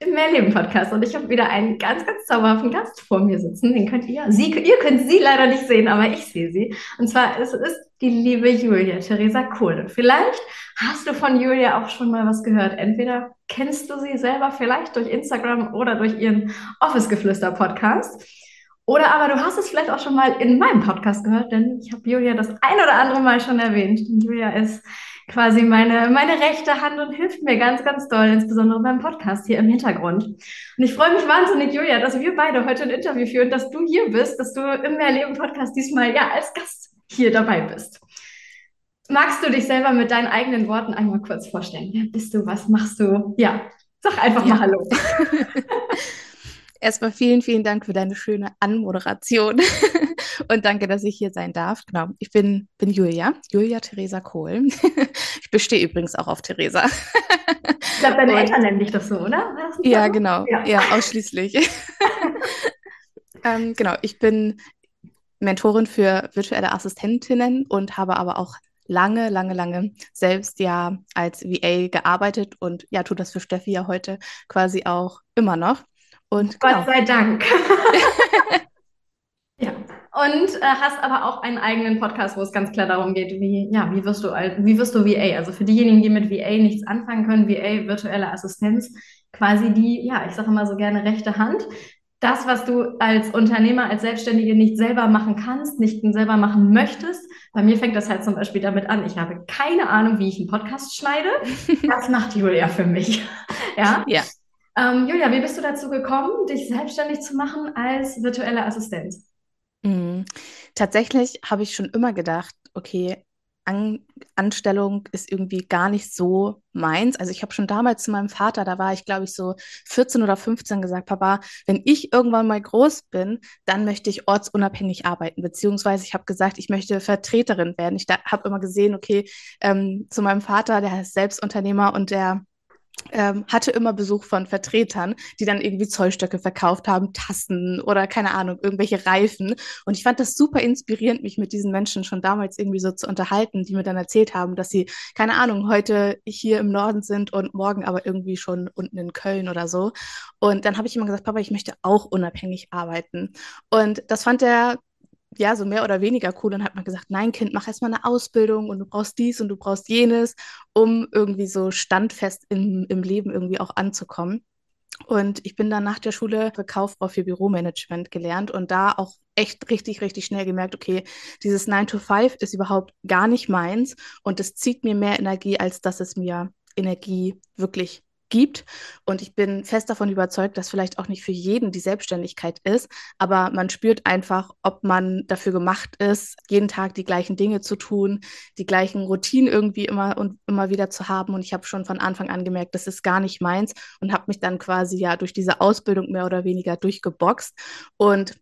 im Mehrleben-Podcast. Und ich habe wieder einen ganz, ganz zauberhaften Gast vor mir sitzen. Den könnt ihr, sie, ihr könnt sie leider nicht sehen, aber ich sehe sie. Und zwar ist es die liebe Julia, Theresa Kohl. Und vielleicht hast du von Julia auch schon mal was gehört. Entweder kennst du sie selber vielleicht durch Instagram oder durch ihren Office-Geflüster-Podcast. Oder aber du hast es vielleicht auch schon mal in meinem Podcast gehört, denn ich habe Julia das ein oder andere Mal schon erwähnt. Julia ist quasi meine, meine rechte Hand und hilft mir ganz, ganz doll, insbesondere beim Podcast hier im Hintergrund. Und ich freue mich wahnsinnig, Julia, dass wir beide heute ein Interview führen, dass du hier bist, dass du im Mehrleben-Podcast diesmal ja als Gast hier dabei bist. Magst du dich selber mit deinen eigenen Worten einmal kurz vorstellen? Wer bist du? Was machst du? Ja, sag einfach ja. mal Hallo. Erstmal vielen, vielen Dank für deine schöne Anmoderation und danke, dass ich hier sein darf. Genau, ich bin, bin Julia, Julia Theresa Kohl. ich bestehe übrigens auch auf Theresa. ich glaube, deine Eltern nennen dich doch so, oder? Ja, so? genau. Ja, ja ausschließlich. ähm, genau, ich bin Mentorin für virtuelle Assistentinnen und habe aber auch lange, lange, lange selbst ja als VA gearbeitet und ja, tut das für Steffi ja heute quasi auch immer noch. Und Gott genau. sei Dank. ja. Und äh, hast aber auch einen eigenen Podcast, wo es ganz klar darum geht, wie, ja, wie wirst du, wie wirst du VA? Also für diejenigen, die mit VA nichts anfangen können, VA, virtuelle Assistenz, quasi die, ja, ich sage immer so gerne rechte Hand. Das, was du als Unternehmer, als Selbstständige nicht selber machen kannst, nicht selber machen möchtest. Bei mir fängt das halt zum Beispiel damit an, ich habe keine Ahnung, wie ich einen Podcast schneide. Das macht Julia für mich. ja. ja. Ähm, Julia, wie bist du dazu gekommen, dich selbstständig zu machen als virtuelle Assistenz? Mhm. Tatsächlich habe ich schon immer gedacht, okay, An Anstellung ist irgendwie gar nicht so meins. Also ich habe schon damals zu meinem Vater, da war ich glaube ich so 14 oder 15 gesagt, Papa, wenn ich irgendwann mal groß bin, dann möchte ich ortsunabhängig arbeiten. Beziehungsweise ich habe gesagt, ich möchte Vertreterin werden. Ich habe immer gesehen, okay, ähm, zu meinem Vater, der ist Selbstunternehmer und der ähm, hatte immer Besuch von Vertretern, die dann irgendwie Zollstöcke verkauft haben, Tassen oder keine Ahnung, irgendwelche Reifen. Und ich fand das super inspirierend, mich mit diesen Menschen schon damals irgendwie so zu unterhalten, die mir dann erzählt haben, dass sie, keine Ahnung, heute hier im Norden sind und morgen aber irgendwie schon unten in Köln oder so. Und dann habe ich immer gesagt, Papa, ich möchte auch unabhängig arbeiten. Und das fand er ja, so mehr oder weniger cool. Dann hat man gesagt, nein, Kind, mach erstmal eine Ausbildung und du brauchst dies und du brauchst jenes, um irgendwie so standfest im, im Leben irgendwie auch anzukommen. Und ich bin dann nach der Schule Verkaufsfrau für Büromanagement gelernt und da auch echt richtig, richtig schnell gemerkt, okay, dieses 9 to 5 ist überhaupt gar nicht meins und es zieht mir mehr Energie, als dass es mir Energie wirklich gibt. Und ich bin fest davon überzeugt, dass vielleicht auch nicht für jeden die Selbstständigkeit ist, aber man spürt einfach, ob man dafür gemacht ist, jeden Tag die gleichen Dinge zu tun, die gleichen Routinen irgendwie immer und immer wieder zu haben. Und ich habe schon von Anfang an gemerkt, das ist gar nicht meins und habe mich dann quasi ja durch diese Ausbildung mehr oder weniger durchgeboxt. Und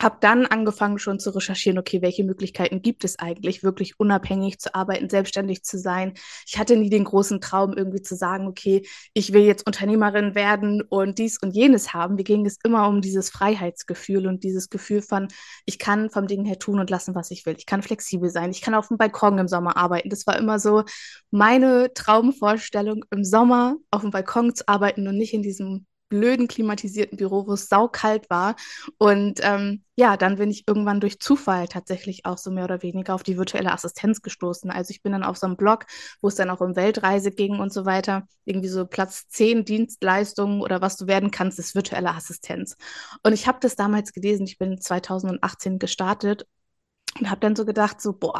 habe dann angefangen schon zu recherchieren, okay, welche Möglichkeiten gibt es eigentlich, wirklich unabhängig zu arbeiten, selbstständig zu sein. Ich hatte nie den großen Traum, irgendwie zu sagen, okay, ich will jetzt Unternehmerin werden und dies und jenes haben. Mir ging es immer um dieses Freiheitsgefühl und dieses Gefühl von, ich kann vom Ding her tun und lassen, was ich will. Ich kann flexibel sein. Ich kann auf dem Balkon im Sommer arbeiten. Das war immer so meine Traumvorstellung, im Sommer auf dem Balkon zu arbeiten und nicht in diesem blöden klimatisierten Büro, wo es saukalt war. Und ähm, ja, dann bin ich irgendwann durch Zufall tatsächlich auch so mehr oder weniger auf die virtuelle Assistenz gestoßen. Also ich bin dann auf so einem Blog, wo es dann auch um Weltreise ging und so weiter, irgendwie so Platz 10 Dienstleistungen oder was du werden kannst, ist virtuelle Assistenz. Und ich habe das damals gelesen, ich bin 2018 gestartet und habe dann so gedacht, so, boah,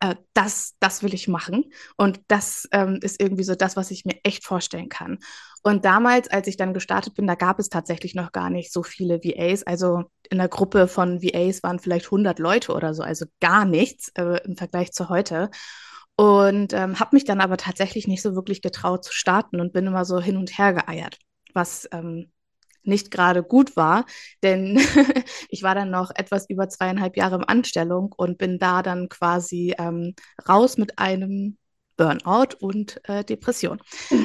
äh, das, das will ich machen. Und das ähm, ist irgendwie so das, was ich mir echt vorstellen kann. Und damals, als ich dann gestartet bin, da gab es tatsächlich noch gar nicht so viele VAs. Also in der Gruppe von VAs waren vielleicht 100 Leute oder so, also gar nichts äh, im Vergleich zu heute. Und ähm, habe mich dann aber tatsächlich nicht so wirklich getraut zu starten und bin immer so hin und her geeiert, was ähm, nicht gerade gut war, denn ich war dann noch etwas über zweieinhalb Jahre in Anstellung und bin da dann quasi ähm, raus mit einem Burnout und äh, Depression,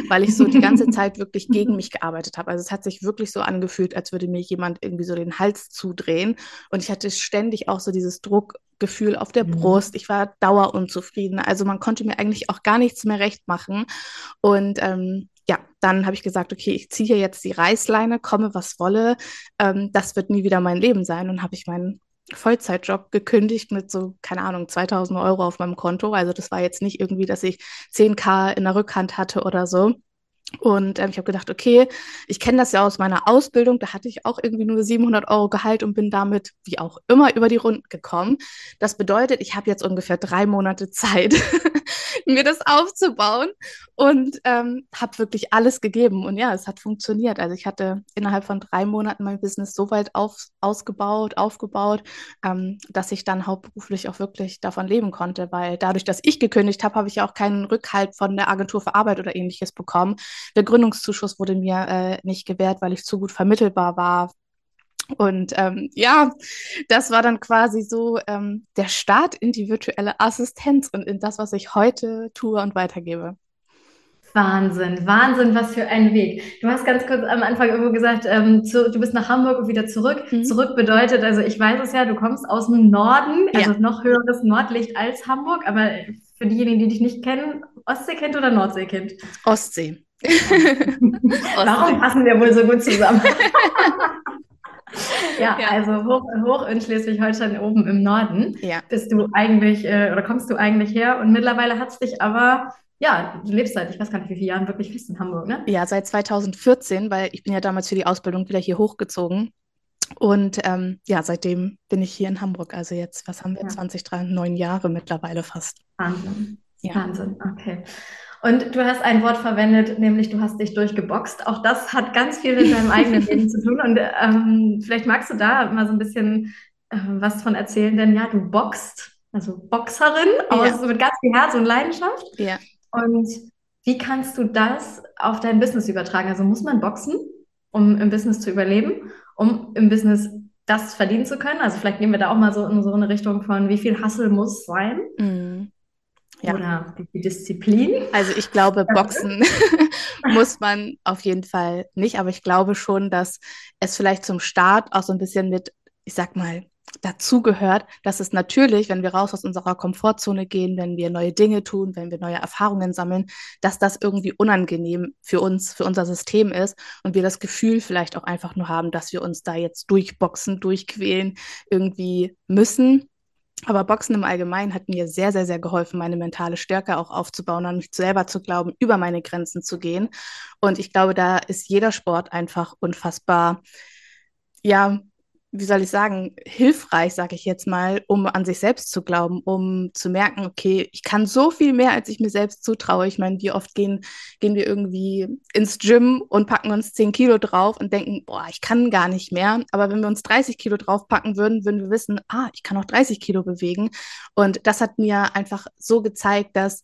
weil ich so die ganze Zeit wirklich gegen mich gearbeitet habe. Also es hat sich wirklich so angefühlt, als würde mir jemand irgendwie so den Hals zudrehen und ich hatte ständig auch so dieses Druckgefühl auf der mhm. Brust. Ich war dauerunzufrieden. Also man konnte mir eigentlich auch gar nichts mehr recht machen und ähm, ja, dann habe ich gesagt, okay, ich ziehe jetzt die Reißleine, komme was wolle. Ähm, das wird nie wieder mein Leben sein. Und habe ich meinen Vollzeitjob gekündigt mit so, keine Ahnung, 2000 Euro auf meinem Konto. Also das war jetzt nicht irgendwie, dass ich 10k in der Rückhand hatte oder so. Und ähm, ich habe gedacht, okay, ich kenne das ja aus meiner Ausbildung, da hatte ich auch irgendwie nur 700 Euro Gehalt und bin damit, wie auch immer, über die Runden gekommen. Das bedeutet, ich habe jetzt ungefähr drei Monate Zeit, mir das aufzubauen und ähm, habe wirklich alles gegeben. Und ja, es hat funktioniert. Also ich hatte innerhalb von drei Monaten mein Business so weit auf, ausgebaut, aufgebaut, ähm, dass ich dann hauptberuflich auch wirklich davon leben konnte, weil dadurch, dass ich gekündigt habe, habe ich ja auch keinen Rückhalt von der Agentur für Arbeit oder ähnliches bekommen. Der Gründungszuschuss wurde mir äh, nicht gewährt, weil ich zu gut vermittelbar war und ähm, ja, das war dann quasi so ähm, der Start in die virtuelle Assistenz und in das, was ich heute tue und weitergebe. Wahnsinn, Wahnsinn, was für ein Weg. Du hast ganz kurz am Anfang irgendwo gesagt, ähm, zu, du bist nach Hamburg und wieder zurück. Mhm. Zurück bedeutet, also ich weiß es ja, du kommst aus dem Norden, also ja. noch höheres Nordlicht als Hamburg, aber für diejenigen, die dich nicht kennen, Ostseekind oder Nordseekind? Ostsee. Warum passen wir wohl so gut zusammen? ja, ja, also hoch, hoch in Schleswig-Holstein oben im Norden ja. bist du eigentlich äh, oder kommst du eigentlich her und mittlerweile hat es dich aber ja, du lebst seit, ich weiß gar nicht, wie viele Jahren wirklich fest in Hamburg, ne? Ja, seit 2014, weil ich bin ja damals für die Ausbildung wieder hier hochgezogen. Und ähm, ja, seitdem bin ich hier in Hamburg. Also jetzt, was haben wir, ja. 20, 3, neun Jahre mittlerweile fast. Wahnsinn. Ja. Wahnsinn, okay. Und du hast ein Wort verwendet, nämlich du hast dich durchgeboxt. Auch das hat ganz viel mit deinem eigenen Leben zu tun. Und ähm, vielleicht magst du da mal so ein bisschen äh, was von erzählen, denn ja, du boxt, also Boxerin, ja. mit ganz viel Herz und Leidenschaft. Ja. Und wie kannst du das auf dein Business übertragen? Also muss man boxen, um im Business zu überleben, um im Business das verdienen zu können? Also vielleicht gehen wir da auch mal so in so eine Richtung von, wie viel Hustle muss sein? Mhm. Ja. Oder die Disziplin? Also ich glaube, Boxen muss man auf jeden Fall nicht, aber ich glaube schon, dass es vielleicht zum Start auch so ein bisschen mit, ich sag mal, dazugehört, dass es natürlich, wenn wir raus aus unserer Komfortzone gehen, wenn wir neue Dinge tun, wenn wir neue Erfahrungen sammeln, dass das irgendwie unangenehm für uns, für unser System ist und wir das Gefühl vielleicht auch einfach nur haben, dass wir uns da jetzt durchboxen, durchquälen, irgendwie müssen. Aber Boxen im Allgemeinen hat mir sehr, sehr, sehr geholfen, meine mentale Stärke auch aufzubauen, an mich selber zu glauben, über meine Grenzen zu gehen. Und ich glaube, da ist jeder Sport einfach unfassbar, ja, wie soll ich sagen, hilfreich, sage ich jetzt mal, um an sich selbst zu glauben, um zu merken, okay, ich kann so viel mehr, als ich mir selbst zutraue. Ich meine, wie oft gehen, gehen wir irgendwie ins Gym und packen uns 10 Kilo drauf und denken, boah, ich kann gar nicht mehr. Aber wenn wir uns 30 Kilo draufpacken würden, würden wir wissen, ah, ich kann auch 30 Kilo bewegen. Und das hat mir einfach so gezeigt, dass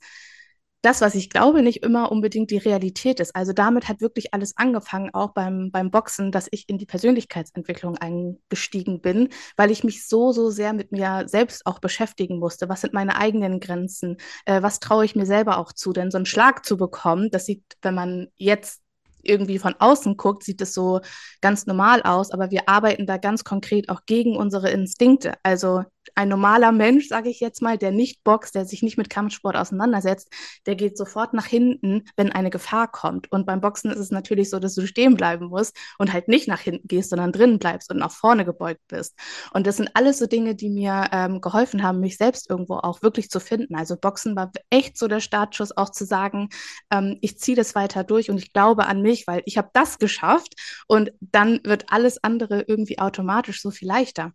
das, was ich glaube, nicht immer unbedingt die Realität ist. Also damit hat wirklich alles angefangen, auch beim, beim Boxen, dass ich in die Persönlichkeitsentwicklung eingestiegen bin, weil ich mich so, so sehr mit mir selbst auch beschäftigen musste. Was sind meine eigenen Grenzen? Äh, was traue ich mir selber auch zu? Denn so einen Schlag zu bekommen, das sieht, wenn man jetzt irgendwie von außen guckt, sieht es so ganz normal aus, aber wir arbeiten da ganz konkret auch gegen unsere Instinkte. Also ein normaler Mensch, sage ich jetzt mal, der nicht boxt, der sich nicht mit Kampfsport auseinandersetzt, der geht sofort nach hinten, wenn eine Gefahr kommt. Und beim Boxen ist es natürlich so, dass du stehen bleiben musst und halt nicht nach hinten gehst, sondern drinnen bleibst und nach vorne gebeugt bist. Und das sind alles so Dinge, die mir ähm, geholfen haben, mich selbst irgendwo auch wirklich zu finden. Also Boxen war echt so der Startschuss, auch zu sagen, ähm, ich ziehe das weiter durch und ich glaube an mich, weil ich habe das geschafft und dann wird alles andere irgendwie automatisch so viel leichter.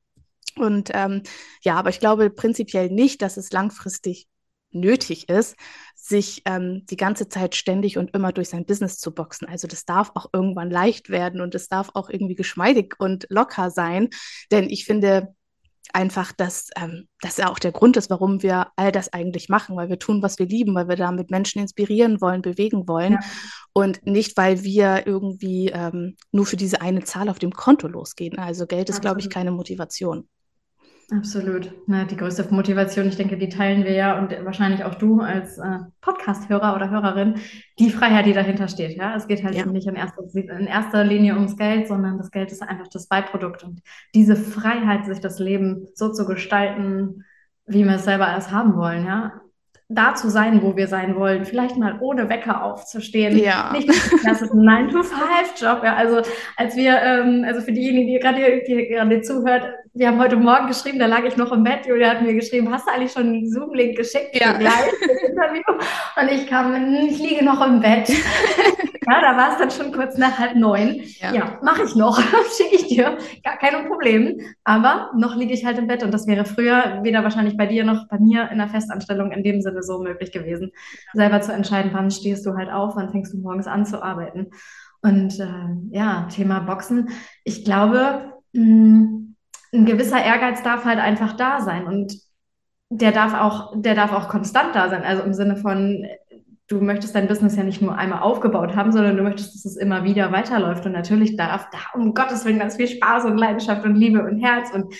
Und ähm, ja, aber ich glaube prinzipiell nicht, dass es langfristig nötig ist, sich ähm, die ganze Zeit ständig und immer durch sein Business zu boxen. Also das darf auch irgendwann leicht werden und es darf auch irgendwie geschmeidig und locker sein. Denn ich finde, einfach, dass ähm, das ja auch der Grund ist, warum wir all das eigentlich machen, weil wir tun, was wir lieben, weil wir damit Menschen inspirieren wollen, bewegen wollen ja. und nicht, weil wir irgendwie ähm, nur für diese eine Zahl auf dem Konto losgehen. Also Geld ist, glaube ich, keine Motivation. Absolut. Na, die größte Motivation, ich denke, die teilen wir ja und wahrscheinlich auch du als äh, Podcast-Hörer oder Hörerin, die Freiheit, die dahinter steht. Ja, es geht halt ja. nicht in erster, in erster Linie ums Geld, sondern das Geld ist einfach das Beiprodukt und diese Freiheit, sich das Leben so zu gestalten, wie wir es selber erst haben wollen. Ja, da zu sein, wo wir sein wollen. Vielleicht mal ohne Wecker aufzustehen. Ja. Nicht das ist ein 9-to-5-Job. Ja. Also als wir, ähm, also für diejenigen, die gerade, die gerade zuhört, wir haben heute Morgen geschrieben, da lag ich noch im Bett. Julia hat mir geschrieben, hast du eigentlich schon einen Zoom-Link geschickt ja. gleich Interview? Und ich kam, ich liege noch im Bett. ja, da war es dann schon kurz nach halb neun. Ja, ja mache ich noch, schicke ich dir, gar kein Problem. Aber noch liege ich halt im Bett und das wäre früher weder wahrscheinlich bei dir noch bei mir in der Festanstellung in dem Sinne so möglich gewesen, selber zu entscheiden, wann stehst du halt auf, wann fängst du morgens an zu arbeiten. Und äh, ja, Thema Boxen. Ich glaube, mh, hm, ein gewisser Ehrgeiz darf halt einfach da sein und der darf auch, der darf auch konstant da sein. Also im Sinne von, du möchtest dein Business ja nicht nur einmal aufgebaut haben, sondern du möchtest, dass es immer wieder weiterläuft. Und natürlich darf da um Gottes Willen ganz viel Spaß und Leidenschaft und Liebe und Herz und,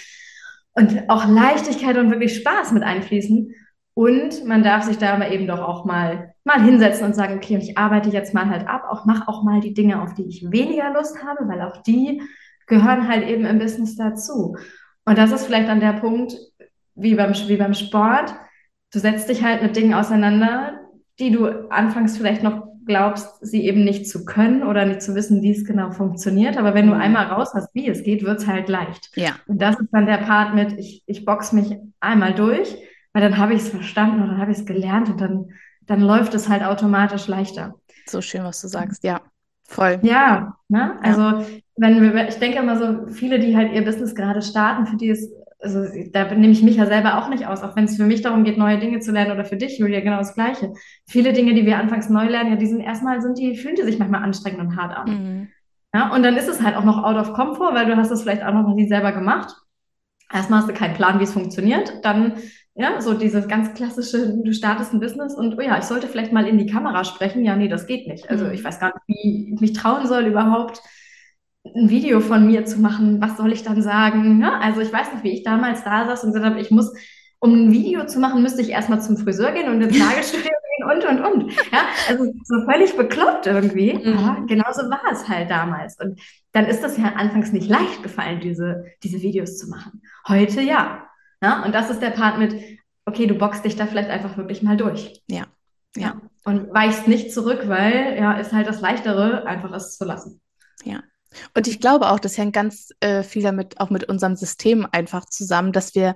und auch Leichtigkeit und wirklich Spaß mit einfließen. Und man darf sich da aber eben doch auch mal, mal hinsetzen und sagen, okay, ich arbeite jetzt mal halt ab, auch mach auch mal die Dinge, auf die ich weniger Lust habe, weil auch die gehören halt eben im Business dazu. Und das ist vielleicht dann der Punkt, wie beim, wie beim Sport. Du setzt dich halt mit Dingen auseinander, die du anfangs vielleicht noch glaubst, sie eben nicht zu können oder nicht zu wissen, wie es genau funktioniert. Aber wenn du mhm. einmal raus hast, wie es geht, wird es halt leicht. Ja. Und das ist dann der Part mit, ich, ich box mich einmal durch, weil dann habe ich es verstanden dann habe ich es gelernt und dann, dann läuft es halt automatisch leichter. So schön, was du sagst, ja. Voll. Ja, ne? also ja. Wenn wir, ich denke immer so, viele, die halt ihr Business gerade starten, für die ist, also da nehme ich mich ja selber auch nicht aus, auch wenn es für mich darum geht, neue Dinge zu lernen oder für dich, Julia, genau das Gleiche. Viele Dinge, die wir anfangs neu lernen, ja, die sind erstmal, sind die, fühlen die sich manchmal anstrengend und hart an. Mhm. Ja, und dann ist es halt auch noch out of comfort, weil du hast es vielleicht auch noch nie selber gemacht. Erstmal hast du keinen Plan, wie es funktioniert. Dann ja, so dieses ganz klassische, du startest ein Business und, oh ja, ich sollte vielleicht mal in die Kamera sprechen. Ja, nee, das geht nicht. Also mhm. ich weiß gar nicht, wie ich mich trauen soll, überhaupt ein Video von mir zu machen. Was soll ich dann sagen? Ja, also ich weiß nicht, wie ich damals da saß und gesagt habe, ich muss, um ein Video zu machen, müsste ich erstmal zum Friseur gehen und ins Nagelstudio gehen und, und, und. Ja, also so völlig bekloppt irgendwie. Mhm. Aber genauso war es halt damals. Und dann ist das ja anfangs nicht leicht gefallen, diese, diese Videos zu machen. Heute ja. Ja? Und das ist der Part mit, okay, du boxst dich da vielleicht einfach wirklich mal durch. Ja. Ja. Und weichst nicht zurück, weil ja, ist halt das Leichtere, einfach es zu lassen. Ja. Und ich glaube auch, das hängt ganz äh, viel damit auch mit unserem System einfach zusammen, dass wir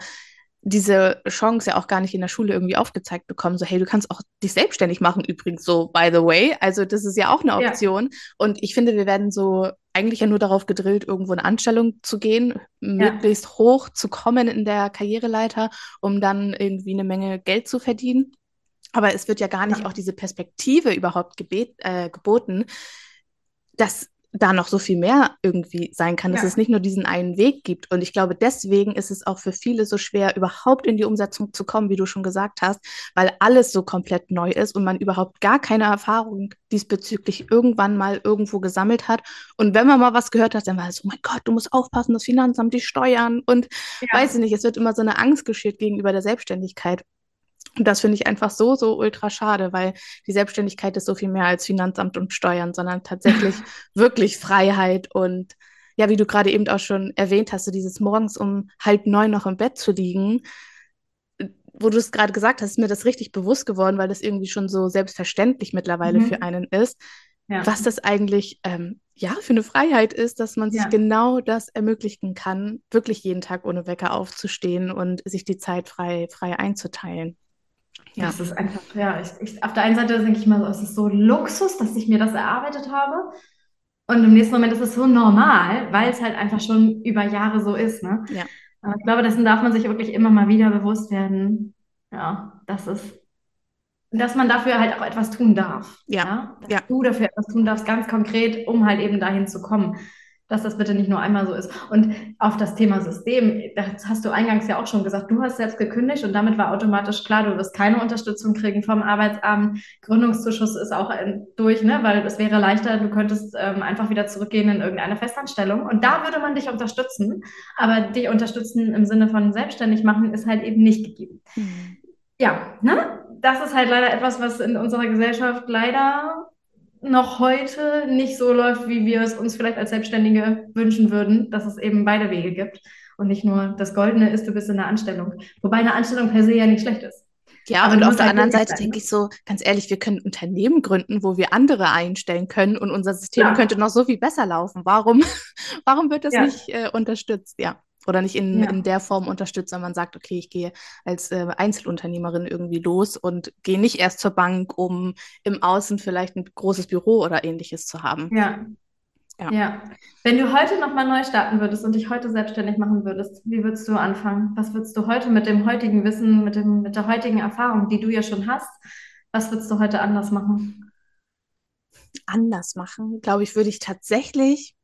diese Chance ja auch gar nicht in der Schule irgendwie aufgezeigt bekommen. So, hey, du kannst auch dich selbstständig machen, übrigens, so, by the way. Also, das ist ja auch eine Option. Ja. Und ich finde, wir werden so eigentlich ja nur darauf gedrillt, irgendwo in Anstellung zu gehen, ja. möglichst hoch zu kommen in der Karriereleiter, um dann irgendwie eine Menge Geld zu verdienen. Aber es wird ja gar nicht ja. auch diese Perspektive überhaupt gebet, äh, geboten, dass da noch so viel mehr irgendwie sein kann, dass ja. es nicht nur diesen einen Weg gibt. Und ich glaube, deswegen ist es auch für viele so schwer, überhaupt in die Umsetzung zu kommen, wie du schon gesagt hast, weil alles so komplett neu ist und man überhaupt gar keine Erfahrung diesbezüglich irgendwann mal irgendwo gesammelt hat. Und wenn man mal was gehört hat, dann war es, oh mein Gott, du musst aufpassen, das Finanzamt, die Steuern und ja. weiß ich nicht, es wird immer so eine Angst geschürt gegenüber der Selbstständigkeit. Und das finde ich einfach so, so ultra schade, weil die Selbstständigkeit ist so viel mehr als Finanzamt und Steuern, sondern tatsächlich wirklich Freiheit und ja, wie du gerade eben auch schon erwähnt hast, so dieses morgens um halb neun noch im Bett zu liegen, wo du es gerade gesagt hast, ist mir das richtig bewusst geworden, weil das irgendwie schon so selbstverständlich mittlerweile mhm. für einen ist, ja. was das eigentlich ähm, ja für eine Freiheit ist, dass man sich ja. genau das ermöglichen kann, wirklich jeden Tag ohne Wecker aufzustehen und sich die Zeit frei, frei einzuteilen. Ja. Das ist einfach, ja, ich, ich, auf der einen Seite denke ich mal, es ist so Luxus, dass ich mir das erarbeitet habe. Und im nächsten Moment ist es so normal, weil es halt einfach schon über Jahre so ist. Ne? Ja. Aber ich glaube, dessen darf man sich wirklich immer mal wieder bewusst werden. Ja, das ist dass man dafür halt auch etwas tun darf. Ja. ja? Dass ja. du dafür etwas tun darfst, ganz konkret, um halt eben dahin zu kommen. Dass das bitte nicht nur einmal so ist. Und auf das Thema System, das hast du eingangs ja auch schon gesagt, du hast selbst gekündigt und damit war automatisch klar, du wirst keine Unterstützung kriegen vom Arbeitsamt. Gründungszuschuss ist auch durch, ne? weil es wäre leichter, du könntest ähm, einfach wieder zurückgehen in irgendeine Festanstellung. Und da würde man dich unterstützen. Aber dich unterstützen im Sinne von selbstständig machen ist halt eben nicht gegeben. Mhm. Ja, ne? das ist halt leider etwas, was in unserer Gesellschaft leider noch heute nicht so läuft, wie wir es uns vielleicht als Selbstständige wünschen würden, dass es eben beide Wege gibt und nicht nur das Goldene ist, du bist in der Anstellung. Wobei eine Anstellung per se ja nicht schlecht ist. Ja, aber und auf der halt anderen Seite denke ich so, ganz ehrlich, wir können Unternehmen gründen, wo wir andere einstellen können und unser System ja. könnte noch so viel besser laufen. Warum, warum wird das ja. nicht äh, unterstützt? Ja oder nicht in, ja. in der Form unterstützt, wenn man sagt, okay, ich gehe als äh, Einzelunternehmerin irgendwie los und gehe nicht erst zur Bank, um im Außen vielleicht ein großes Büro oder ähnliches zu haben. Ja. Ja. ja. Wenn du heute nochmal neu starten würdest und dich heute selbstständig machen würdest, wie würdest du anfangen? Was würdest du heute mit dem heutigen Wissen, mit, dem, mit der heutigen Erfahrung, die du ja schon hast, was würdest du heute anders machen? Anders machen, glaube ich, würde ich tatsächlich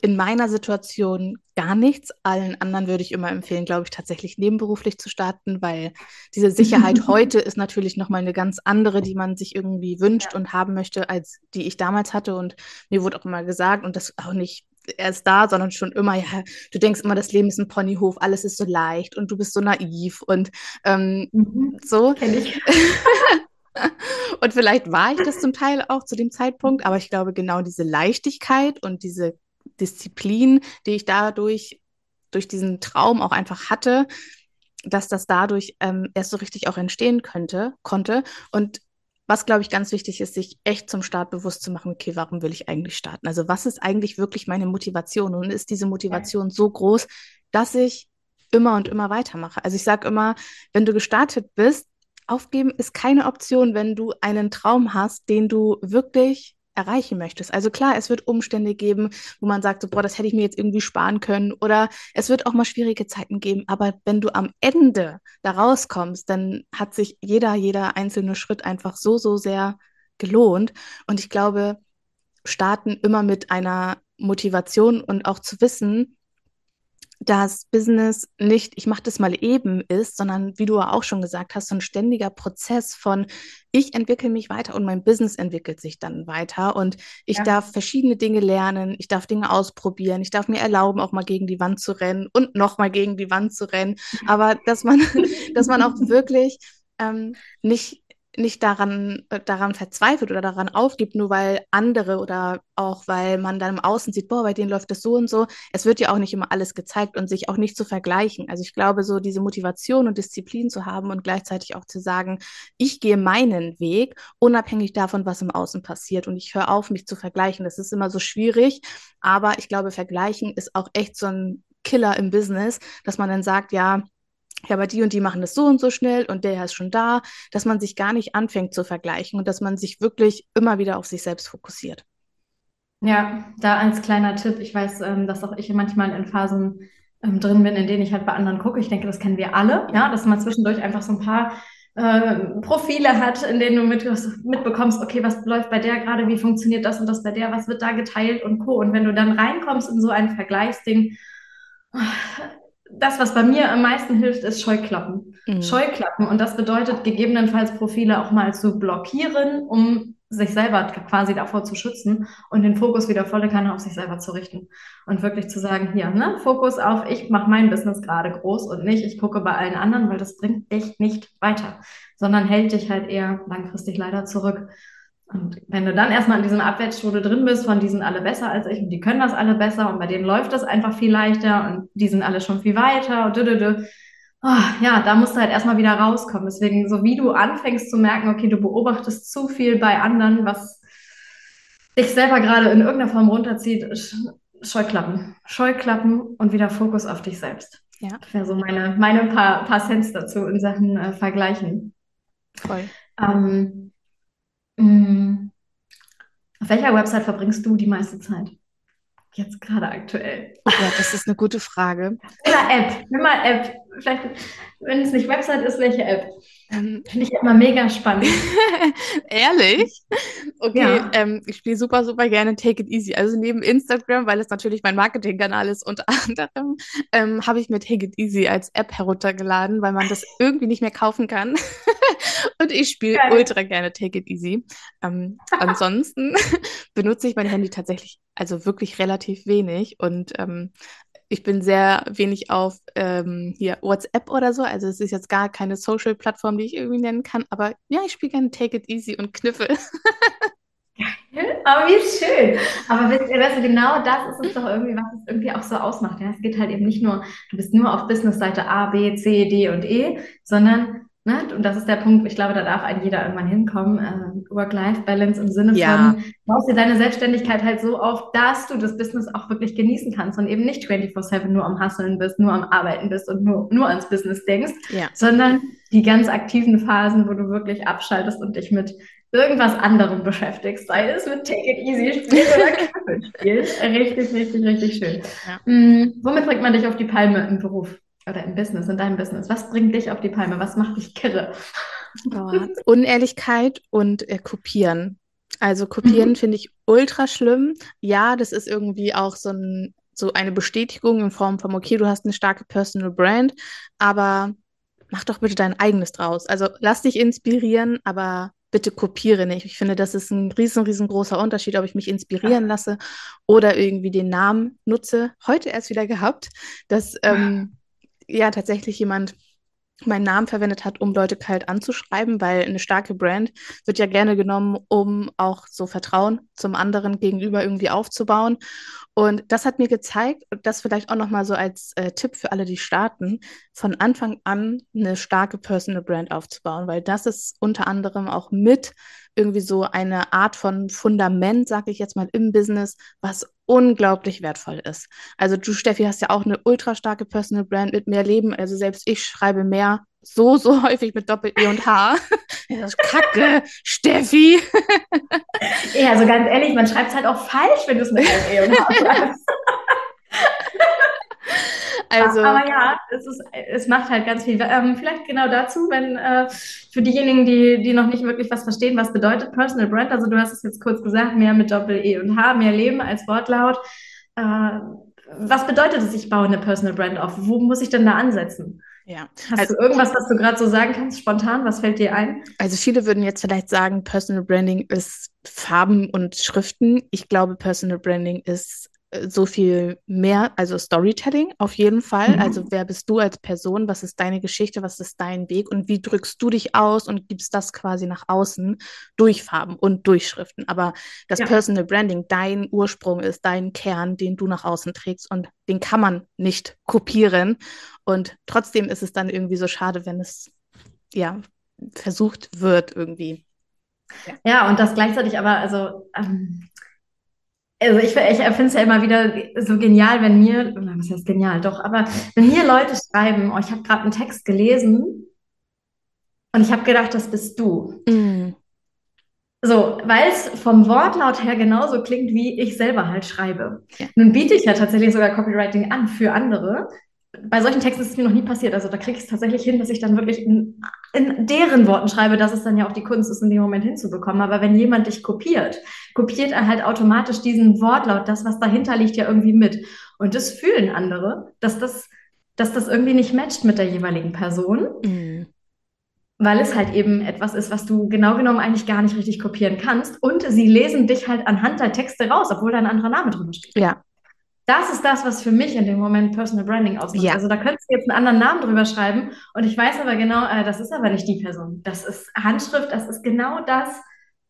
in meiner Situation gar nichts. Allen anderen würde ich immer empfehlen, glaube ich, tatsächlich nebenberuflich zu starten, weil diese Sicherheit heute ist natürlich nochmal eine ganz andere, die man sich irgendwie wünscht ja. und haben möchte, als die ich damals hatte. Und mir wurde auch immer gesagt, und das auch nicht erst da, sondern schon immer, ja, du denkst immer, das Leben ist ein Ponyhof, alles ist so leicht und du bist so naiv und ähm, mhm. so. Kenn ich. und vielleicht war ich das zum Teil auch zu dem Zeitpunkt, aber ich glaube, genau diese Leichtigkeit und diese Disziplin, die ich dadurch, durch diesen Traum auch einfach hatte, dass das dadurch ähm, erst so richtig auch entstehen könnte, konnte. Und was, glaube ich, ganz wichtig ist, sich echt zum Start bewusst zu machen, okay, warum will ich eigentlich starten? Also was ist eigentlich wirklich meine Motivation? Und ist diese Motivation so groß, dass ich immer und immer weitermache? Also ich sage immer, wenn du gestartet bist, aufgeben ist keine Option, wenn du einen Traum hast, den du wirklich erreichen möchtest. Also klar, es wird Umstände geben, wo man sagt, so, boah, das hätte ich mir jetzt irgendwie sparen können. Oder es wird auch mal schwierige Zeiten geben, aber wenn du am Ende da rauskommst, dann hat sich jeder, jeder einzelne Schritt einfach so, so sehr gelohnt. Und ich glaube, starten immer mit einer Motivation und auch zu wissen, dass Business nicht, ich mache das mal eben ist, sondern wie du auch schon gesagt hast, so ein ständiger Prozess von, ich entwickle mich weiter und mein Business entwickelt sich dann weiter und ich ja. darf verschiedene Dinge lernen, ich darf Dinge ausprobieren, ich darf mir erlauben, auch mal gegen die Wand zu rennen und nochmal gegen die Wand zu rennen, aber dass man, dass man auch wirklich ähm, nicht nicht daran, äh, daran verzweifelt oder daran aufgibt, nur weil andere oder auch weil man dann im Außen sieht, boah, bei denen läuft das so und so. Es wird ja auch nicht immer alles gezeigt und sich auch nicht zu vergleichen. Also ich glaube, so diese Motivation und Disziplin zu haben und gleichzeitig auch zu sagen, ich gehe meinen Weg, unabhängig davon, was im Außen passiert. Und ich höre auf, mich zu vergleichen. Das ist immer so schwierig. Aber ich glaube, vergleichen ist auch echt so ein Killer im Business, dass man dann sagt, ja, ja, aber die und die machen das so und so schnell und der ist schon da, dass man sich gar nicht anfängt zu vergleichen und dass man sich wirklich immer wieder auf sich selbst fokussiert. Ja, da als kleiner Tipp, ich weiß, ähm, dass auch ich manchmal in Phasen ähm, drin bin, in denen ich halt bei anderen gucke. Ich denke, das kennen wir alle, ja, dass man zwischendurch einfach so ein paar äh, Profile hat, in denen du mit, mitbekommst, okay, was läuft bei der gerade, wie funktioniert das und das bei der, was wird da geteilt und Co. Und wenn du dann reinkommst in so ein Vergleichsding, das, was bei mir am meisten hilft, ist Scheuklappen. Mhm. Scheuklappen. Und das bedeutet gegebenenfalls Profile auch mal zu blockieren, um sich selber quasi davor zu schützen und den Fokus wieder volle Kanne auf sich selber zu richten. Und wirklich zu sagen, hier, ne, Fokus auf, ich mache mein Business gerade groß und nicht, ich gucke bei allen anderen, weil das bringt dich nicht weiter, sondern hält dich halt eher langfristig leider zurück. Und wenn du dann erstmal in diesem Abwärtsstrudel drin bist, von die sind alle besser als ich und die können das alle besser und bei denen läuft das einfach viel leichter und die sind alle schon viel weiter und dü, Oh, ja, da musst du halt erstmal wieder rauskommen. Deswegen, so wie du anfängst zu merken, okay, du beobachtest zu viel bei anderen, was dich selber gerade in irgendeiner Form runterzieht, Scheuklappen. Scheuklappen und wieder Fokus auf dich selbst. Ja. Das wäre so meine, meine paar, paar Cents dazu in Sachen äh, Vergleichen. Voll. Ähm. Auf welcher Website verbringst du die meiste Zeit? jetzt gerade aktuell? Gott, das ist eine gute Frage. Oder App. Nimm mal App. Vielleicht, wenn es nicht Website ist, welche App? Ähm, Finde ich immer mega spannend. Ehrlich? Okay, Ja. ähm, ich spiele super, super gerne Take It Easy. Also neben Instagram, weil es natürlich mein Marketingkanal ist, unter anderem, ähm, habe ich mir Take It Easy als App heruntergeladen, weil man das irgendwie nicht mehr kaufen kann. Und ich spiele ultra gerne Take It Easy. Ähm, ansonsten benutze ich mein Handy tatsächlich, also wirklich relativ wenig. Und ähm, ich bin sehr wenig auf ähm, hier WhatsApp oder so. Also es ist jetzt gar keine Social-Plattform, die ich irgendwie nennen kann. Aber ja, ich spiele gerne Take It Easy und Kniffel. Aber wie schön. Aber wisst ihr, weißt du, genau das ist es doch irgendwie, was es irgendwie auch so ausmacht. Ja? Es geht halt eben nicht nur, du bist nur auf Business-Seite A, B, C, D und E, sondern, ne, und das ist der Punkt, ich glaube, da darf ein jeder irgendwann hinkommen, äh, Work-Life-Balance im Sinne Ja. von, baust dir deine Selbstständigkeit halt so auf, dass du das Business auch wirklich genießen kannst und eben nicht 24/7 nur am Hasseln bist, nur am Arbeiten bist und nur, nur ans Business denkst, Ja. sondern die ganz aktiven Phasen, wo du wirklich abschaltest und dich mit irgendwas anderem beschäftigst, sei es mit Take It Easy spielen oder Kniffel spielen. Richtig, richtig, richtig schön. Ja. Mm, womit bringt man dich auf die Palme im Beruf oder im Business, in deinem Business? Was bringt dich auf die Palme? Was macht dich kirre? Oh, Unehrlichkeit und äh, Kopieren. Also kopieren Mhm. finde ich ultra schlimm. Ja, das ist irgendwie auch so ein, so eine Bestätigung in Form von, okay, du hast eine starke Personal Brand, aber mach doch bitte dein eigenes draus. Also lass dich inspirieren, aber bitte kopiere nicht. Ich finde, das ist ein riesen, riesengroßer Unterschied, ob ich mich inspirieren lasse oder irgendwie den Namen nutze. Heute erst wieder gehabt, dass ähm, ja tatsächlich jemand meinen Namen verwendet hat, um Leute kalt anzuschreiben, weil eine starke Brand wird ja gerne genommen, um auch so Vertrauen zum anderen gegenüber irgendwie aufzubauen. Und das hat mir gezeigt, das vielleicht auch nochmal so als äh, Tipp für alle, die starten, von Anfang an eine starke Personal Brand aufzubauen, weil das ist unter anderem auch mit irgendwie so eine Art von Fundament, sage ich jetzt mal, im Business, was unglaublich wertvoll ist. Also du, Steffi, hast ja auch eine ultra starke Personal Brand mit mehr Leben. Also selbst ich schreibe mehr so, so häufig mit Doppel-E und H. Das ist Kacke, Steffi. Ja, also ganz ehrlich, man schreibt es halt auch falsch, wenn du es mit einem E und H schreibst. Also, Aber ja, es ist, es macht halt ganz viel. Ähm, vielleicht genau dazu, wenn äh, für diejenigen, die, die noch nicht wirklich was verstehen, was bedeutet Personal Brand. Also du hast es jetzt kurz gesagt, mehr mit Doppel-E und H, mehr Leben als Wortlaut. Äh, was bedeutet es, ich baue eine Personal Brand auf? Wo muss ich denn da ansetzen? ja. Hast Also, du irgendwas, was du gerade so sagen kannst, spontan? Was fällt dir ein? also viele würden jetzt vielleicht sagen, Personal Branding ist Farben und Schriften. Ich glaube, Personal Branding ist so viel mehr, also Storytelling auf jeden Fall. Mhm. Also wer bist du als Person? Was ist deine Geschichte? Was ist dein Weg? Und wie drückst du dich aus und gibst das quasi nach außen durch Farben und durch Schriften? Aber das Ja. Personal Branding dein Ursprung ist, dein Kern, den du nach außen trägst und den kann man nicht kopieren. Und trotzdem ist es dann irgendwie so schade, wenn es ja versucht wird irgendwie. Ja, und das gleichzeitig aber, also, ähm, also ich, ich finde es ja immer wieder so genial, wenn mir, was heißt genial, doch, aber wenn mir Leute schreiben, oh, ich habe gerade einen Text gelesen und ich habe gedacht, das bist du. Mm, So, weil es vom Wortlaut her genauso klingt, wie ich selber halt schreibe. Ja. Nun biete ich ja tatsächlich sogar Copywriting an für andere. Bei solchen Texten ist es mir noch nie passiert. Also da kriege ich es tatsächlich hin, dass ich dann wirklich in, in deren Worten schreibe, dass es dann ja auch die Kunst ist, in dem Moment hinzubekommen. Aber wenn jemand dich kopiert, kopiert er halt automatisch diesen Wortlaut, das, was dahinter liegt, ja irgendwie mit. Und das fühlen andere, dass das, dass das irgendwie nicht matcht mit der jeweiligen Person mm, weil es halt eben etwas ist, was du genau genommen eigentlich gar nicht richtig kopieren kannst. Und sie lesen dich halt anhand der Texte raus, obwohl da ein anderer Name drüber steht. ja, Das ist das, was für mich in dem Moment Personal Branding ausmacht. Ja. Also da könntest du jetzt einen anderen Namen drüber schreiben und ich weiß aber genau, äh, das ist aber nicht die Person. Das ist Handschrift, das ist genau das,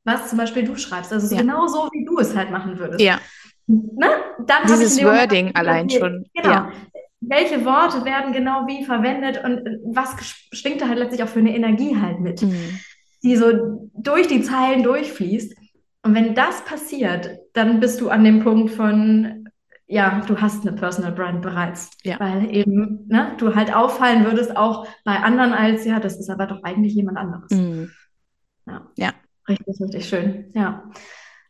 was zum Beispiel du schreibst. Also so Ja. genau so, wie du es halt machen würdest. ja, Ne? Dann Dieses Moment Wording Gefühl, allein okay, schon. Genau. Ja. Welche Worte werden genau wie verwendet und was schwingt da halt letztlich auch für eine Energie halt mit, Mm, die so durch die Zeilen durchfließt. Und wenn das passiert, dann bist du an dem Punkt von, ja, du hast eine Personal Brand bereits. Ja. Weil eben, ne, du halt auffallen würdest auch bei anderen als, ja, das ist aber doch eigentlich jemand anderes. mm. Richtig, richtig schön. Ja.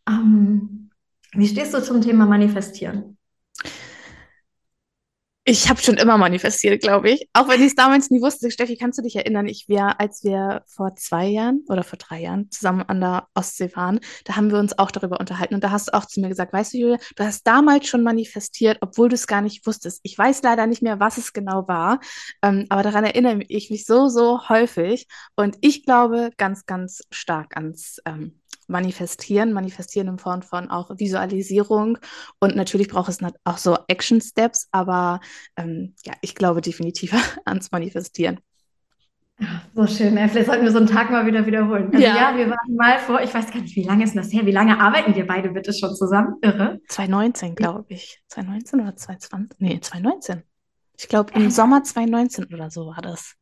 Ähm, wie stehst du zum Thema Manifestieren? Ich habe schon immer manifestiert, glaube ich. Auch wenn ich es damals nie wusste. Steffi, kannst du dich erinnern? Ich wäre, als wir vor zwei Jahren oder vor drei Jahren zusammen an der Ostsee waren, da haben wir uns auch darüber unterhalten. Und da hast du auch zu mir gesagt, weißt du, Julia, du hast damals schon manifestiert, obwohl du es gar nicht wusstest. Ich weiß leider nicht mehr, was es genau war, ähm, aber daran erinnere ich mich so, so häufig. Und ich glaube ganz, ganz stark ans ähm, manifestieren, manifestieren in Form von auch Visualisierung und natürlich braucht es auch so Action Steps, aber ähm, ja, ich glaube definitiv ans Manifestieren. so schön. Ja, vielleicht sollten wir so einen Tag mal wieder wiederholen. Also ja. ja. wir waren mal vor, ich weiß gar nicht, wie lange ist das her? Wie lange arbeiten wir beide bitte schon zusammen? Irre. 2019, glaube ich. 2019 oder 2020? Nee, 2019. Ich glaube, im Sommer 2019 oder so war das.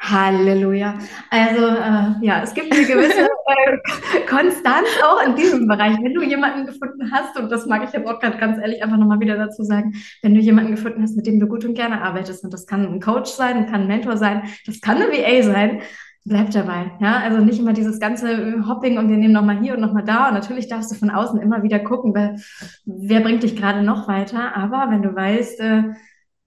Halleluja. Also äh, ja, es gibt eine gewisse äh, Konstanz auch in diesem Bereich. Wenn du jemanden gefunden hast, und das mag ich jetzt auch gerade ganz ehrlich einfach nochmal wieder dazu sagen, wenn du jemanden gefunden hast, mit dem du gut und gerne arbeitest, und das kann ein Coach sein, kann ein Mentor sein, das kann eine VA sein, bleib dabei. Ja, also nicht immer dieses ganze Hopping und wir nehmen nochmal hier und nochmal da. Und natürlich darfst du von außen immer wieder gucken, wer, wer bringt dich gerade noch weiter. Aber wenn du weißt, äh,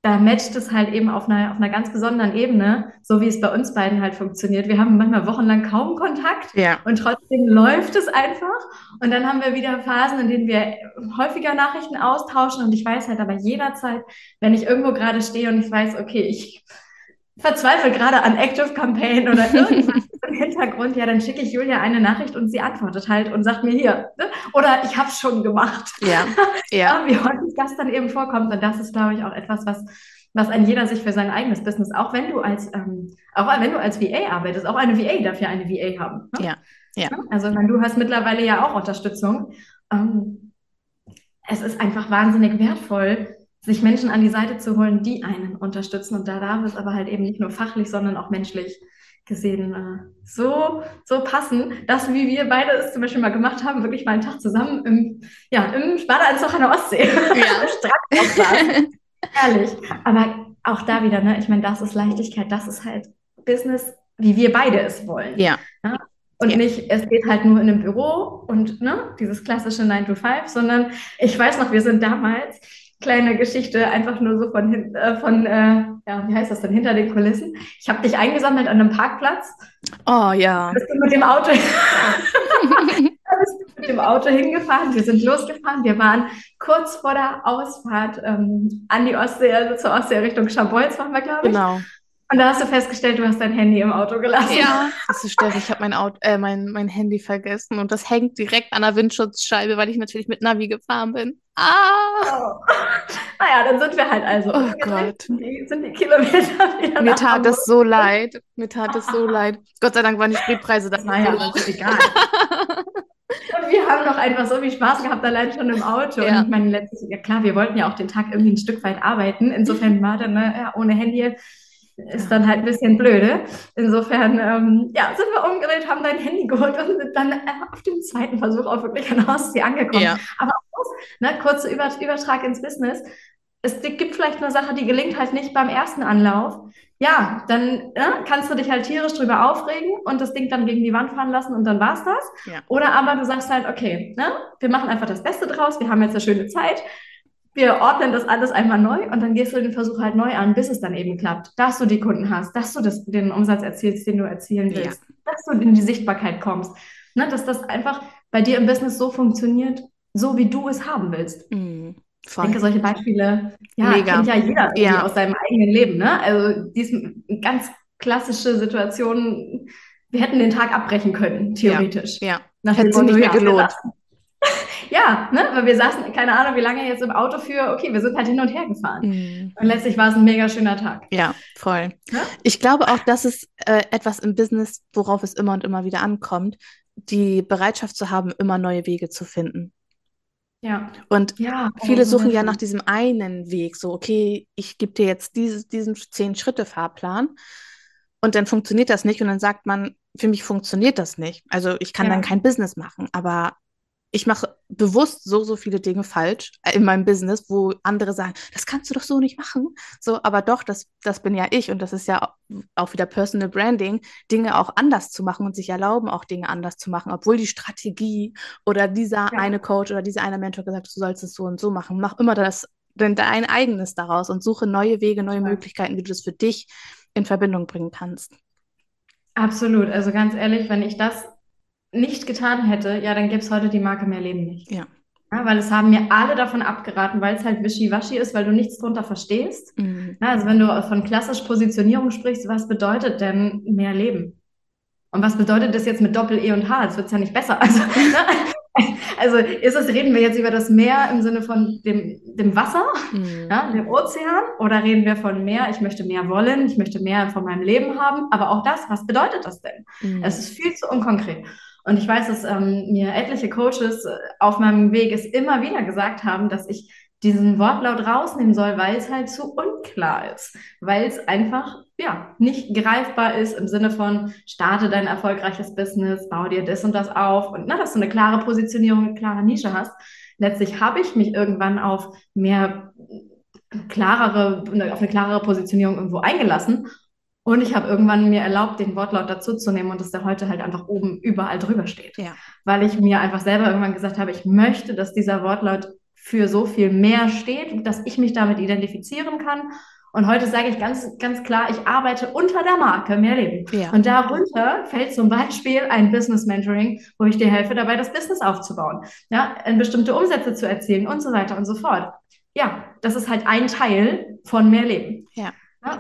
da matcht es halt eben auf einer, auf einer ganz besonderen Ebene, so wie es bei uns beiden halt funktioniert. Wir haben manchmal wochenlang kaum Kontakt ja. und trotzdem läuft es einfach. Und dann haben wir wieder Phasen, in denen wir häufiger Nachrichten austauschen. Und ich weiß halt aber jederzeit, wenn ich irgendwo gerade stehe und ich weiß, okay, ich verzweifle gerade an Active Campaign oder irgendwas Hintergrund, ja, dann schicke ich Julia eine Nachricht und sie antwortet halt und sagt mir hier. Ne? Oder ich habe es schon gemacht. Ja. ja. Wie häufig das dann eben vorkommt. Und das ist, glaube ich, auch etwas, was, was ein jeder sich für sein eigenes Business, auch wenn du als, ähm, auch wenn du als VA arbeitest, auch eine VA darf ja eine VA haben. Ne? Ja. ja. Also, meine, du hast mittlerweile ja auch Unterstützung. Ähm, es ist einfach wahnsinnig wertvoll, sich Menschen an die Seite zu holen, die einen unterstützen. Und da darf es aber halt eben nicht nur fachlich, sondern auch menschlich gesehen äh, so, so passen, dass wie wir beide es zum Beispiel mal gemacht haben, wirklich mal einen Tag zusammen im, ja, im Badeanzug an der Ostsee. Ja. Herrlich. Aber auch da wieder, ne, ich meine, das ist Leichtigkeit, das ist halt Business, wie wir beide es wollen. Ja. ja? Und ja. nicht, es geht halt nur in einem Büro und ne, dieses klassische 9 to 5, sondern ich weiß noch, wir sind damals kleine Geschichte, einfach nur so von, äh, von äh, ja, wie heißt das denn, hinter den Kulissen. Ich habe dich eingesammelt an einem Parkplatz. Oh ja. Bist du mit dem Auto, mit dem Auto hingefahren. Wir sind losgefahren. Wir waren kurz vor der Ausfahrt ähm, an die Ostsee, also zur Ostsee Richtung Schabolz waren wir, glaube ich. Genau. Und da hast du festgestellt, du hast dein Handy im Auto gelassen. Ja, das ist Steffi, ich habe mein, äh, mein, mein Handy vergessen und das hängt direkt an der Windschutzscheibe, weil ich natürlich mit Navi gefahren bin. Ah! Oh. Naja, dann sind wir halt also. Oh Gott. Die, sind die Kilometer wieder Mir tat es so leid. Mir tat es so leid. Gott sei Dank waren die Spritpreise das. Naja, das ist egal. Und wir haben doch einfach so viel Spaß gehabt, allein schon im Auto. Ja. Und ich meine, letztes, ja klar, wir wollten ja auch den Tag irgendwie ein Stück weit arbeiten. Insofern war dann ne, ja, ohne Handy ist dann halt ein bisschen blöde. Insofern, ähm, ja, sind wir umgedreht, haben dein Handy geholt und sind dann äh, auf dem zweiten Versuch auch wirklich an Ostsee angekommen. Ja. Aber auch, ne, kurzer Über Übertrag ins Business. Es gibt vielleicht eine Sache, die gelingt halt nicht beim ersten Anlauf. Ja, dann ne, kannst du dich halt tierisch drüber aufregen und das Ding dann gegen die Wand fahren lassen und dann war's das. Ja. Oder aber du sagst halt, okay, ne, wir machen einfach das Beste draus, wir haben jetzt eine schöne Zeit wir ordnen das alles einmal neu und dann gehst du den Versuch halt neu an, bis es dann eben klappt, dass du die Kunden hast, dass du das, den Umsatz erzielst, den du erzielen willst, ja. dass du in die Sichtbarkeit kommst, ne, dass das einfach bei dir im Business so funktioniert, so wie du es haben willst. Mhm. Ich denke, solche Beispiele ja, Mega. kennt ja jeder ja. aus seinem eigenen Leben. Ne? Also die ist eine ganz klassische Situation. Wir hätten den Tag abbrechen können, theoretisch. Ja, ja. hätte sich nicht mehr gelohnt ja, ne, weil wir saßen, keine Ahnung, wie lange jetzt im Auto für, okay, wir sind halt hin und her gefahren. Mhm. Und letztlich war es ein mega schöner Tag. Ja, voll. Ja? Ich glaube auch, das ist äh, etwas im Business, worauf es immer und immer wieder ankommt, die Bereitschaft zu haben, immer neue Wege zu finden. Ja. Und ja, viele suchen ja nach diesem einen Weg, so, okay, ich gebe dir jetzt dieses, diesen Zehn-Schritte-Fahrplan und dann funktioniert das nicht und dann sagt man, für mich funktioniert das nicht. Also ich kann ja. dann kein Business machen, aber ich mache bewusst so, so viele Dinge falsch äh, in meinem Business, wo andere sagen, das kannst du doch so nicht machen. So, aber doch, das, das bin ja ich und das ist ja auch wieder Personal Branding, Dinge auch anders zu machen und sich erlauben, auch Dinge anders zu machen, obwohl die Strategie oder dieser ja. eine Coach oder dieser eine Mentor gesagt hat, du sollst es so und so machen. Mach immer das denn dein eigenes daraus und suche neue Wege, neue Möglichkeiten, wie du das für dich in Verbindung bringen kannst. Absolut. Also ganz ehrlich, wenn ich das nicht getan hätte, ja, dann gäbe es heute die Marke Mehr Leben nicht. Ja. Ja, weil es haben mir alle davon abgeraten, weil es halt wischiwaschi ist, weil du nichts drunter verstehst. Mhm. Ja, also wenn du von klassisch Positionierung sprichst, was bedeutet denn mehr Leben? Und was bedeutet das jetzt mit Doppel-E und H? Jetzt wird es ja nicht besser. Also, ne? also ist es, reden wir jetzt über das Meer im Sinne von dem, dem Wasser, Mhm. ja, dem Ozean, oder reden wir von mehr, ich möchte mehr wollen, ich möchte mehr von meinem Leben haben, aber auch das, was bedeutet das denn? Mhm. Es ist viel zu unkonkret. Und ich weiß, dass ähm, mir etliche Coaches äh, auf meinem Weg es immer wieder gesagt haben, dass ich diesen Wortlaut rausnehmen soll, weil es halt zu unklar ist, weil es einfach ja nicht greifbar ist im Sinne von starte dein erfolgreiches Business, bau dir das und das auf. Und na, dass du eine klare Positionierung, eine klare Nische hast. Letztlich habe ich mich irgendwann auf mehr klarere, auf eine klarere Positionierung irgendwo eingelassen und ich habe irgendwann mir erlaubt, den Wortlaut dazu zu nehmen und dass der heute halt einfach oben überall drüber steht. Ja. Weil ich mir einfach selber irgendwann gesagt habe, ich möchte, dass dieser Wortlaut für so viel mehr steht, dass ich mich damit identifizieren kann. Und heute sage ich ganz, ganz klar, ich arbeite unter der Marke Mehr Leben. Ja. Und darunter fällt zum Beispiel ein Business Mentoring, wo ich dir helfe, dabei das Business aufzubauen, ja, bestimmte Umsätze zu erzielen und so weiter und so fort. Ja, das ist halt ein Teil von Mehr Leben. Ja. ja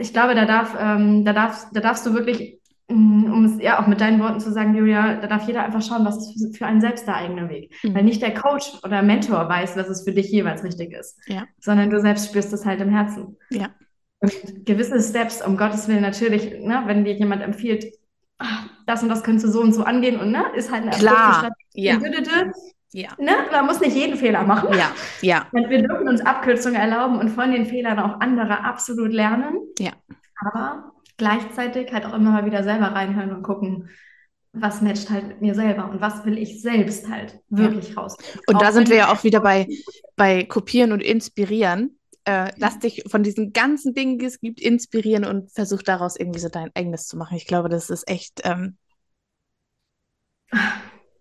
ich glaube, da, darf, ähm, da, darfst, da darfst du wirklich, mm, um es ja auch mit deinen Worten zu sagen, Julia, da darf jeder einfach schauen, was ist für, für einen selbst der eigene Weg. Mhm. Weil nicht der Coach oder Mentor weiß, was es für dich jeweils richtig ist, Ja. sondern du selbst spürst es halt im Herzen. Ja. Und gewisse Steps, um Gottes Willen natürlich, ne, wenn dir jemand empfiehlt, ach, das und das könntest du so und so angehen und ne, ist halt eine Klar. Ja. Ja. Ne, man muss nicht jeden Fehler machen. Ja. Ja. Und wir dürfen uns Abkürzungen erlauben und von den Fehlern auch andere absolut lernen. Ja. Aber gleichzeitig halt auch immer mal wieder selber reinhören und gucken, was matcht halt mit mir selber und was will ich selbst halt wirklich raus. Und Auch da sind wir ja auch wieder bei, bei Kopieren und Inspirieren. Äh, lass dich von diesen ganzen Dingen, die es gibt, inspirieren und versuch daraus irgendwie so dein eigenes zu machen. Ich glaube, das ist echt, ähm,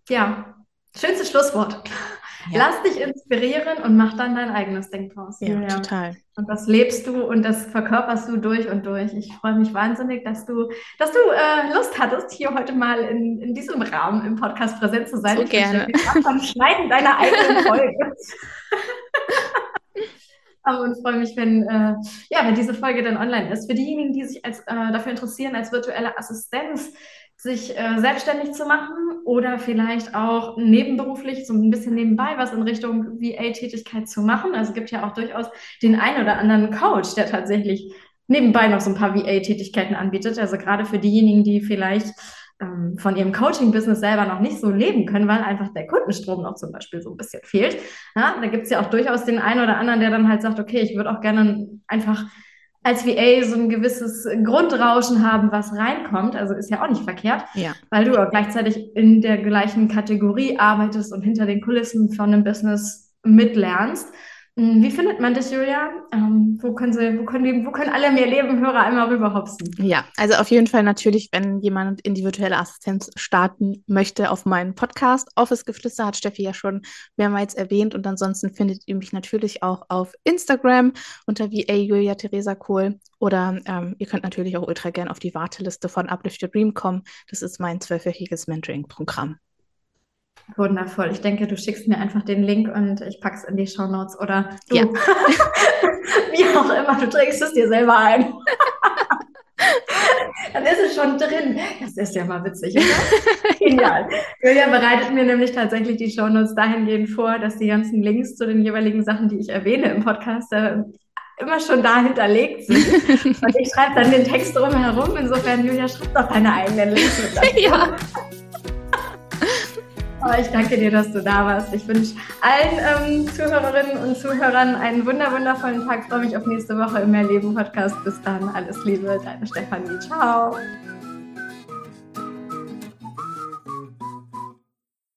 Ja, schönstes Schlusswort. Ja. Lass dich inspirieren und mach dann dein eigenes Ding draus. ja, Julia. total. Und das lebst du und das verkörperst du durch und durch. Ich freue mich wahnsinnig, dass du, dass du äh, Lust hattest, hier heute mal in, in diesem Rahmen im Podcast präsent zu sein. So ich gerne. beim Schneiden deiner eigenen Folge. Und freue mich, wenn, äh, ja, wenn diese Folge dann online ist. Für diejenigen, die sich als, äh, dafür interessieren, als virtuelle Assistenz sich äh, selbstständig zu machen oder vielleicht auch nebenberuflich so ein bisschen nebenbei was in Richtung VA-Tätigkeit zu machen. Also es gibt ja auch durchaus den einen oder anderen Coach, der tatsächlich nebenbei noch so ein paar VA-Tätigkeiten anbietet. Also gerade für diejenigen, die vielleicht ähm, von ihrem Coaching-Business selber noch nicht so leben können, weil einfach der Kundenstrom noch zum Beispiel so ein bisschen fehlt. Ja, da gibt es ja auch durchaus den einen oder anderen, der dann halt sagt, okay, ich würde auch gerne einfach als VA so ein gewisses Grundrauschen haben, was reinkommt. Also ist ja auch nicht verkehrt, Ja. weil du auch gleichzeitig in der gleichen Kategorie arbeitest und hinter den Kulissen von einem Business mitlernst. Hm, Wie findet man dich, Julia? Ähm, wo können sie, wo können wo können alle mehr Lebenhörer einmal rüberhopsen? Ja, also auf jeden Fall natürlich, wenn jemand in die virtuelle Assistenz starten möchte, auf meinen Podcast. Office Geflüster hat Steffi ja schon mehrmals erwähnt. Und ansonsten findet ihr mich natürlich auch auf Instagram unter VA Julia Theresa Kohl. Oder ähm, ihr könnt natürlich auch ultra gern auf die Warteliste von Uplift Your Dream kommen. Das ist mein zwölfwöchiges Mentoring-Programm. Wundervoll. Ich denke, du schickst mir einfach den Link und ich pack's in die Shownotes oder du. Ja. Wie auch immer, du trägst es dir selber ein. Dann ist es schon drin. Das ist ja mal witzig, oder? Genial. Julia bereitet mir nämlich tatsächlich die Shownotes dahingehend vor, dass die ganzen Links zu den jeweiligen Sachen, die ich erwähne im Podcast, äh, immer schon da hinterlegt sind. Und ich schreibe dann den Text drumherum. Insofern, Julia, schreib doch deine eigenen Links mit dazu. Ja. Aber ich danke dir, dass du da warst. Ich wünsche allen ähm, Zuhörerinnen und Zuhörern einen wunder wundervollen Tag. Ich freue mich auf nächste Woche im Mehrleben Podcast. Bis dann, alles Liebe, deine Stefanie. Ciao.